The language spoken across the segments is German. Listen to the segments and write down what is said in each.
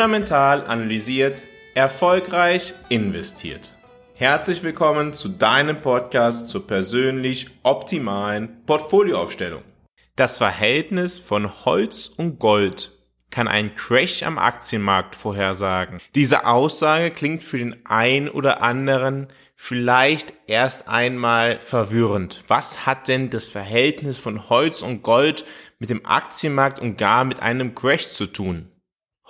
fundamental analysiert, erfolgreich investiert. Herzlich willkommen zu deinem Podcast zur persönlich optimalen Portfolioaufstellung. Das Verhältnis von Holz und Gold kann einen Crash am Aktienmarkt vorhersagen. Diese Aussage klingt für den einen oder anderen vielleicht erst einmal verwirrend. Was hat denn das Verhältnis von Holz und Gold mit dem Aktienmarkt und gar mit einem Crash zu tun?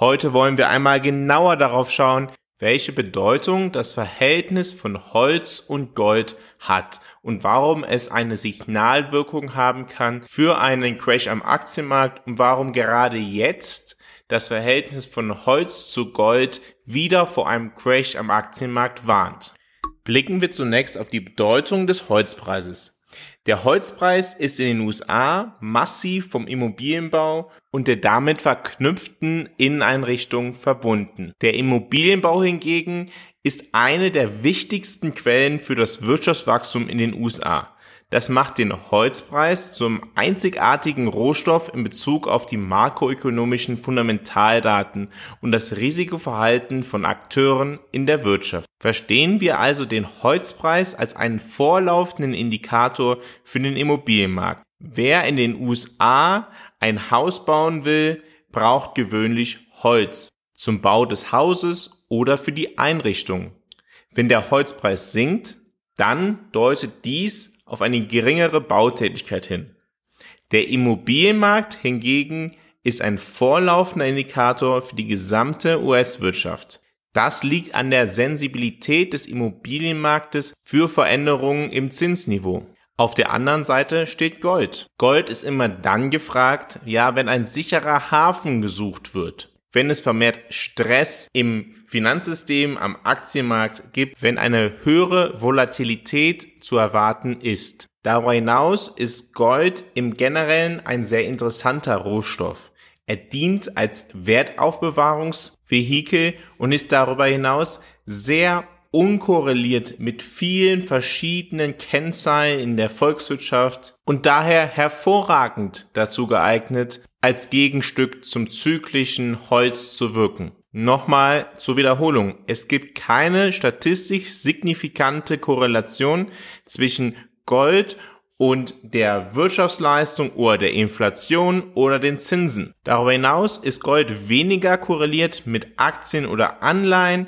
Heute wollen wir einmal genauer darauf schauen, welche Bedeutung das Verhältnis von Holz und Gold hat und warum es eine Signalwirkung haben kann für einen Crash am Aktienmarkt und warum gerade jetzt das Verhältnis von Holz zu Gold wieder vor einem Crash am Aktienmarkt warnt. Blicken wir zunächst auf die Bedeutung des Holzpreises. Der Holzpreis ist in den USA massiv vom Immobilienbau und der damit verknüpften Inneneinrichtung verbunden. Der Immobilienbau hingegen ist eine der wichtigsten Quellen für das Wirtschaftswachstum in den USA. Das macht den Holzpreis zum einzigartigen Rohstoff in Bezug auf die makroökonomischen Fundamentaldaten und das Risikoverhalten von Akteuren in der Wirtschaft. Verstehen wir also den Holzpreis als einen vorlaufenden Indikator für den Immobilienmarkt. Wer in den USA ein Haus bauen will, braucht gewöhnlich Holz zum Bau des Hauses oder für die Einrichtung. Wenn der Holzpreis sinkt, dann deutet dies auf eine geringere Bautätigkeit hin. Der Immobilienmarkt hingegen ist ein vorlaufender Indikator für die gesamte US-Wirtschaft. Das liegt an der Sensibilität des Immobilienmarktes für Veränderungen im Zinsniveau. Auf der anderen Seite steht Gold. Gold ist immer dann gefragt, ja, wenn ein sicherer Hafen gesucht wird wenn es vermehrt Stress im Finanzsystem, am Aktienmarkt gibt, wenn eine höhere Volatilität zu erwarten ist. Darüber hinaus ist Gold im Generellen ein sehr interessanter Rohstoff. Er dient als Wertaufbewahrungsvehikel und ist darüber hinaus sehr unkorreliert mit vielen verschiedenen Kennzahlen in der Volkswirtschaft und daher hervorragend dazu geeignet, als Gegenstück zum zyklischen Holz zu wirken. Nochmal zur Wiederholung. Es gibt keine statistisch signifikante Korrelation zwischen Gold und der Wirtschaftsleistung oder der Inflation oder den Zinsen. Darüber hinaus ist Gold weniger korreliert mit Aktien oder Anleihen,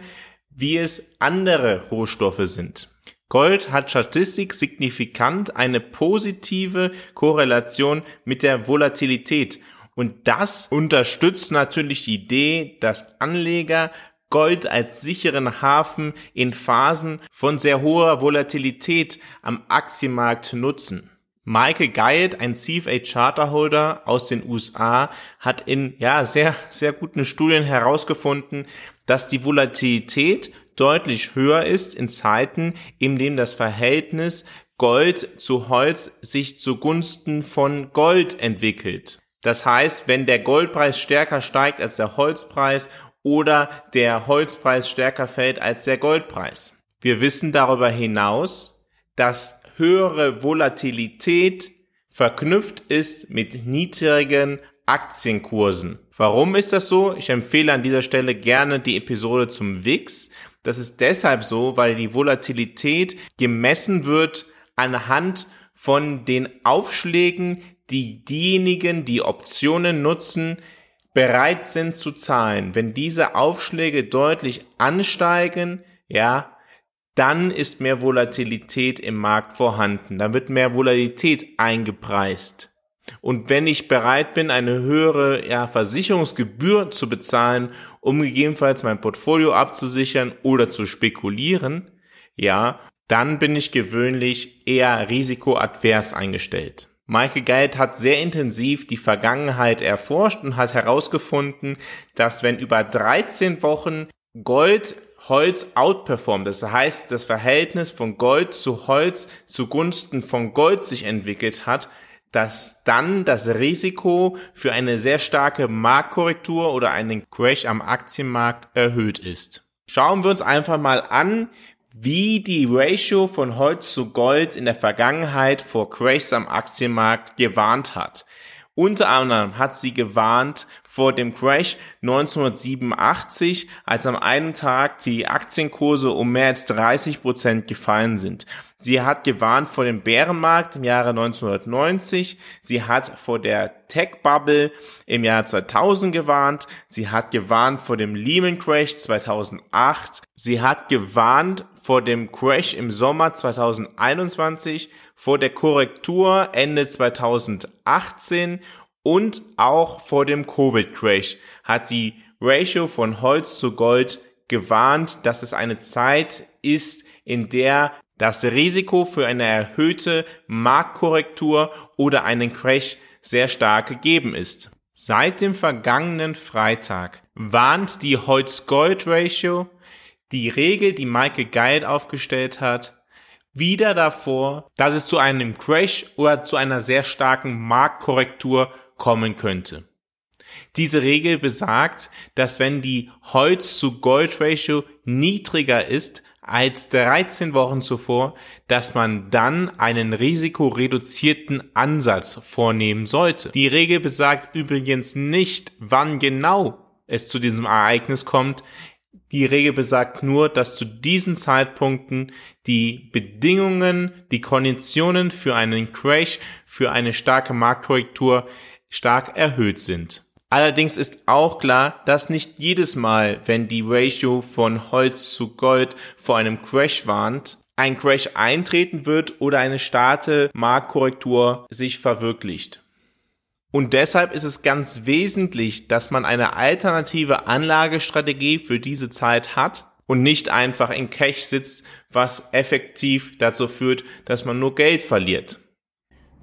wie es andere Rohstoffe sind. Gold hat statistisch signifikant eine positive Korrelation mit der Volatilität und das unterstützt natürlich die Idee, dass Anleger Gold als sicheren Hafen in Phasen von sehr hoher Volatilität am Aktienmarkt nutzen. Michael Guyot, ein CFA Charterholder aus den USA, hat in ja sehr sehr guten Studien herausgefunden, dass die Volatilität deutlich höher ist in Zeiten, in denen das Verhältnis Gold zu Holz sich zugunsten von Gold entwickelt. Das heißt, wenn der Goldpreis stärker steigt als der Holzpreis oder der Holzpreis stärker fällt als der Goldpreis. Wir wissen darüber hinaus, dass höhere Volatilität verknüpft ist mit niedrigen Aktienkursen. Warum ist das so? Ich empfehle an dieser Stelle gerne die Episode zum WIX. Das ist deshalb so, weil die Volatilität gemessen wird anhand von den Aufschlägen, die diejenigen, die Optionen nutzen, bereit sind zu zahlen. Wenn diese Aufschläge deutlich ansteigen, ja, dann ist mehr Volatilität im Markt vorhanden. Dann wird mehr Volatilität eingepreist. Und wenn ich bereit bin, eine höhere ja, Versicherungsgebühr zu bezahlen, um gegebenenfalls mein Portfolio abzusichern oder zu spekulieren, ja, dann bin ich gewöhnlich eher risikoadvers eingestellt. Michael Geld hat sehr intensiv die Vergangenheit erforscht und hat herausgefunden, dass wenn über 13 Wochen Gold Holz outperformt, das heißt, das Verhältnis von Gold zu Holz zugunsten von Gold sich entwickelt hat, dass dann das Risiko für eine sehr starke Marktkorrektur oder einen Crash am Aktienmarkt erhöht ist. Schauen wir uns einfach mal an, wie die Ratio von Holz zu Gold in der Vergangenheit vor Crashs am Aktienmarkt gewarnt hat. Unter anderem hat sie gewarnt vor dem Crash 1987, als am einen Tag die Aktienkurse um mehr als 30 Prozent gefallen sind. Sie hat gewarnt vor dem Bärenmarkt im Jahre 1990. Sie hat vor der Tech-Bubble im Jahr 2000 gewarnt. Sie hat gewarnt vor dem Lehman Crash 2008. Sie hat gewarnt vor dem Crash im Sommer 2021, vor der Korrektur Ende 2018 und auch vor dem Covid-Crash hat die Ratio von Holz zu Gold gewarnt, dass es eine Zeit ist, in der das Risiko für eine erhöhte Marktkorrektur oder einen Crash sehr stark gegeben ist. Seit dem vergangenen Freitag warnt die Holz-Gold-Ratio, die Regel, die Michael Guide aufgestellt hat, wieder davor, dass es zu einem Crash oder zu einer sehr starken Marktkorrektur kommen könnte. Diese Regel besagt, dass wenn die Holz-zu-Gold-Ratio niedriger ist als 13 Wochen zuvor, dass man dann einen risikoreduzierten Ansatz vornehmen sollte. Die Regel besagt übrigens nicht, wann genau es zu diesem Ereignis kommt. Die Regel besagt nur, dass zu diesen Zeitpunkten die Bedingungen, die Konditionen für einen Crash, für eine starke Marktkorrektur stark erhöht sind. Allerdings ist auch klar, dass nicht jedes Mal, wenn die Ratio von Holz zu Gold vor einem Crash warnt, ein Crash eintreten wird oder eine starke Marktkorrektur sich verwirklicht. Und deshalb ist es ganz wesentlich, dass man eine alternative Anlagestrategie für diese Zeit hat und nicht einfach in Cash sitzt, was effektiv dazu führt, dass man nur Geld verliert.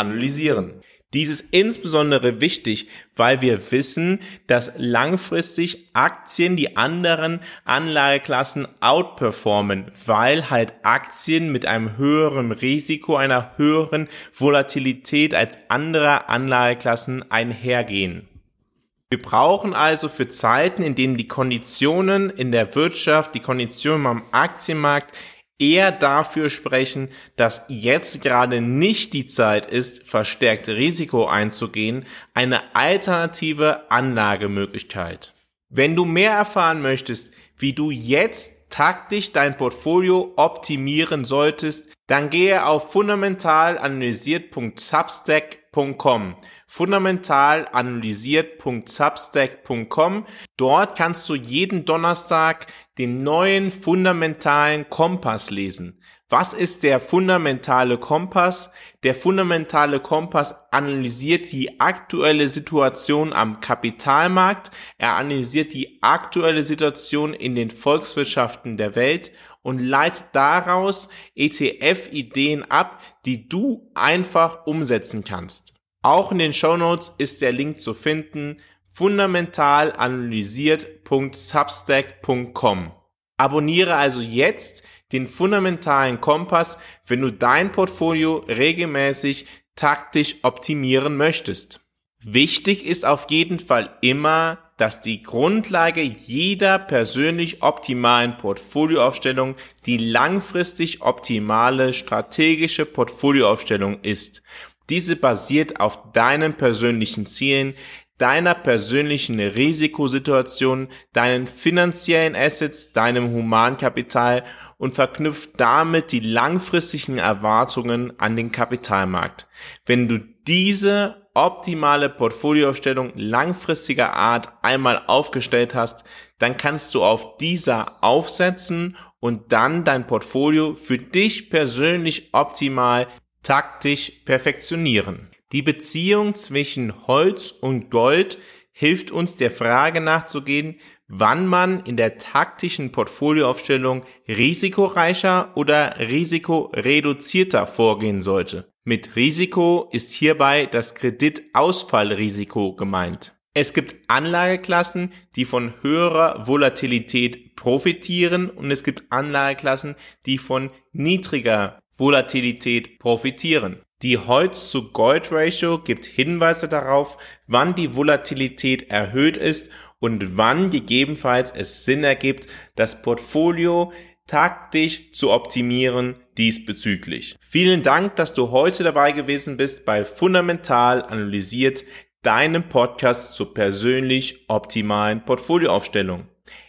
analysieren. Dies ist insbesondere wichtig, weil wir wissen, dass langfristig Aktien die anderen Anlageklassen outperformen, weil halt Aktien mit einem höheren Risiko, einer höheren Volatilität als andere Anlageklassen einhergehen. Wir brauchen also für Zeiten, in denen die Konditionen in der Wirtschaft, die Konditionen am Aktienmarkt eher dafür sprechen, dass jetzt gerade nicht die Zeit ist, verstärkt Risiko einzugehen, eine alternative Anlagemöglichkeit. Wenn du mehr erfahren möchtest, wie du jetzt taktisch dein Portfolio optimieren solltest, dann gehe auf fundamentalanalysiert.substack.com fundamentalanalysiert.substack.com. Dort kannst du jeden Donnerstag den neuen fundamentalen Kompass lesen. Was ist der fundamentale Kompass? Der fundamentale Kompass analysiert die aktuelle Situation am Kapitalmarkt, er analysiert die aktuelle Situation in den Volkswirtschaften der Welt und leitet daraus ETF-Ideen ab, die du einfach umsetzen kannst. Auch in den Show Notes ist der Link zu finden fundamentalanalysiert.substack.com. Abonniere also jetzt den fundamentalen Kompass, wenn du dein Portfolio regelmäßig taktisch optimieren möchtest. Wichtig ist auf jeden Fall immer, dass die Grundlage jeder persönlich optimalen Portfolioaufstellung die langfristig optimale strategische Portfolioaufstellung ist. Diese basiert auf deinen persönlichen Zielen, deiner persönlichen Risikosituation, deinen finanziellen Assets, deinem Humankapital und verknüpft damit die langfristigen Erwartungen an den Kapitalmarkt. Wenn du diese optimale Portfolioaufstellung langfristiger Art einmal aufgestellt hast, dann kannst du auf dieser aufsetzen und dann dein Portfolio für dich persönlich optimal taktisch perfektionieren. Die Beziehung zwischen Holz und Gold hilft uns der Frage nachzugehen, wann man in der taktischen Portfolioaufstellung risikoreicher oder risikoreduzierter vorgehen sollte. Mit Risiko ist hierbei das Kreditausfallrisiko gemeint. Es gibt Anlageklassen, die von höherer Volatilität profitieren und es gibt Anlageklassen, die von niedriger Volatilität profitieren. Die Holz-zu-Gold-Ratio gibt Hinweise darauf, wann die Volatilität erhöht ist und wann gegebenenfalls es Sinn ergibt, das Portfolio taktisch zu optimieren diesbezüglich. Vielen Dank, dass du heute dabei gewesen bist bei Fundamental analysiert, deinem Podcast zur persönlich optimalen Portfolioaufstellung.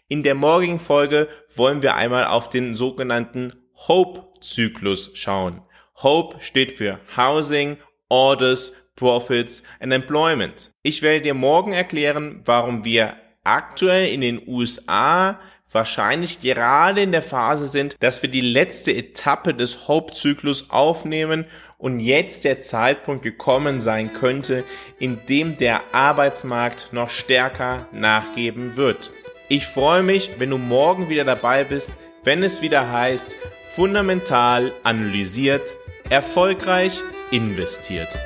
In der morgigen Folge wollen wir einmal auf den sogenannten Hope-Zyklus schauen. Hope steht für Housing, Orders, Profits and Employment. Ich werde dir morgen erklären, warum wir aktuell in den USA wahrscheinlich gerade in der Phase sind, dass wir die letzte Etappe des Hope-Zyklus aufnehmen und jetzt der Zeitpunkt gekommen sein könnte, in dem der Arbeitsmarkt noch stärker nachgeben wird. Ich freue mich, wenn du morgen wieder dabei bist, wenn es wieder heißt, fundamental analysiert, erfolgreich investiert.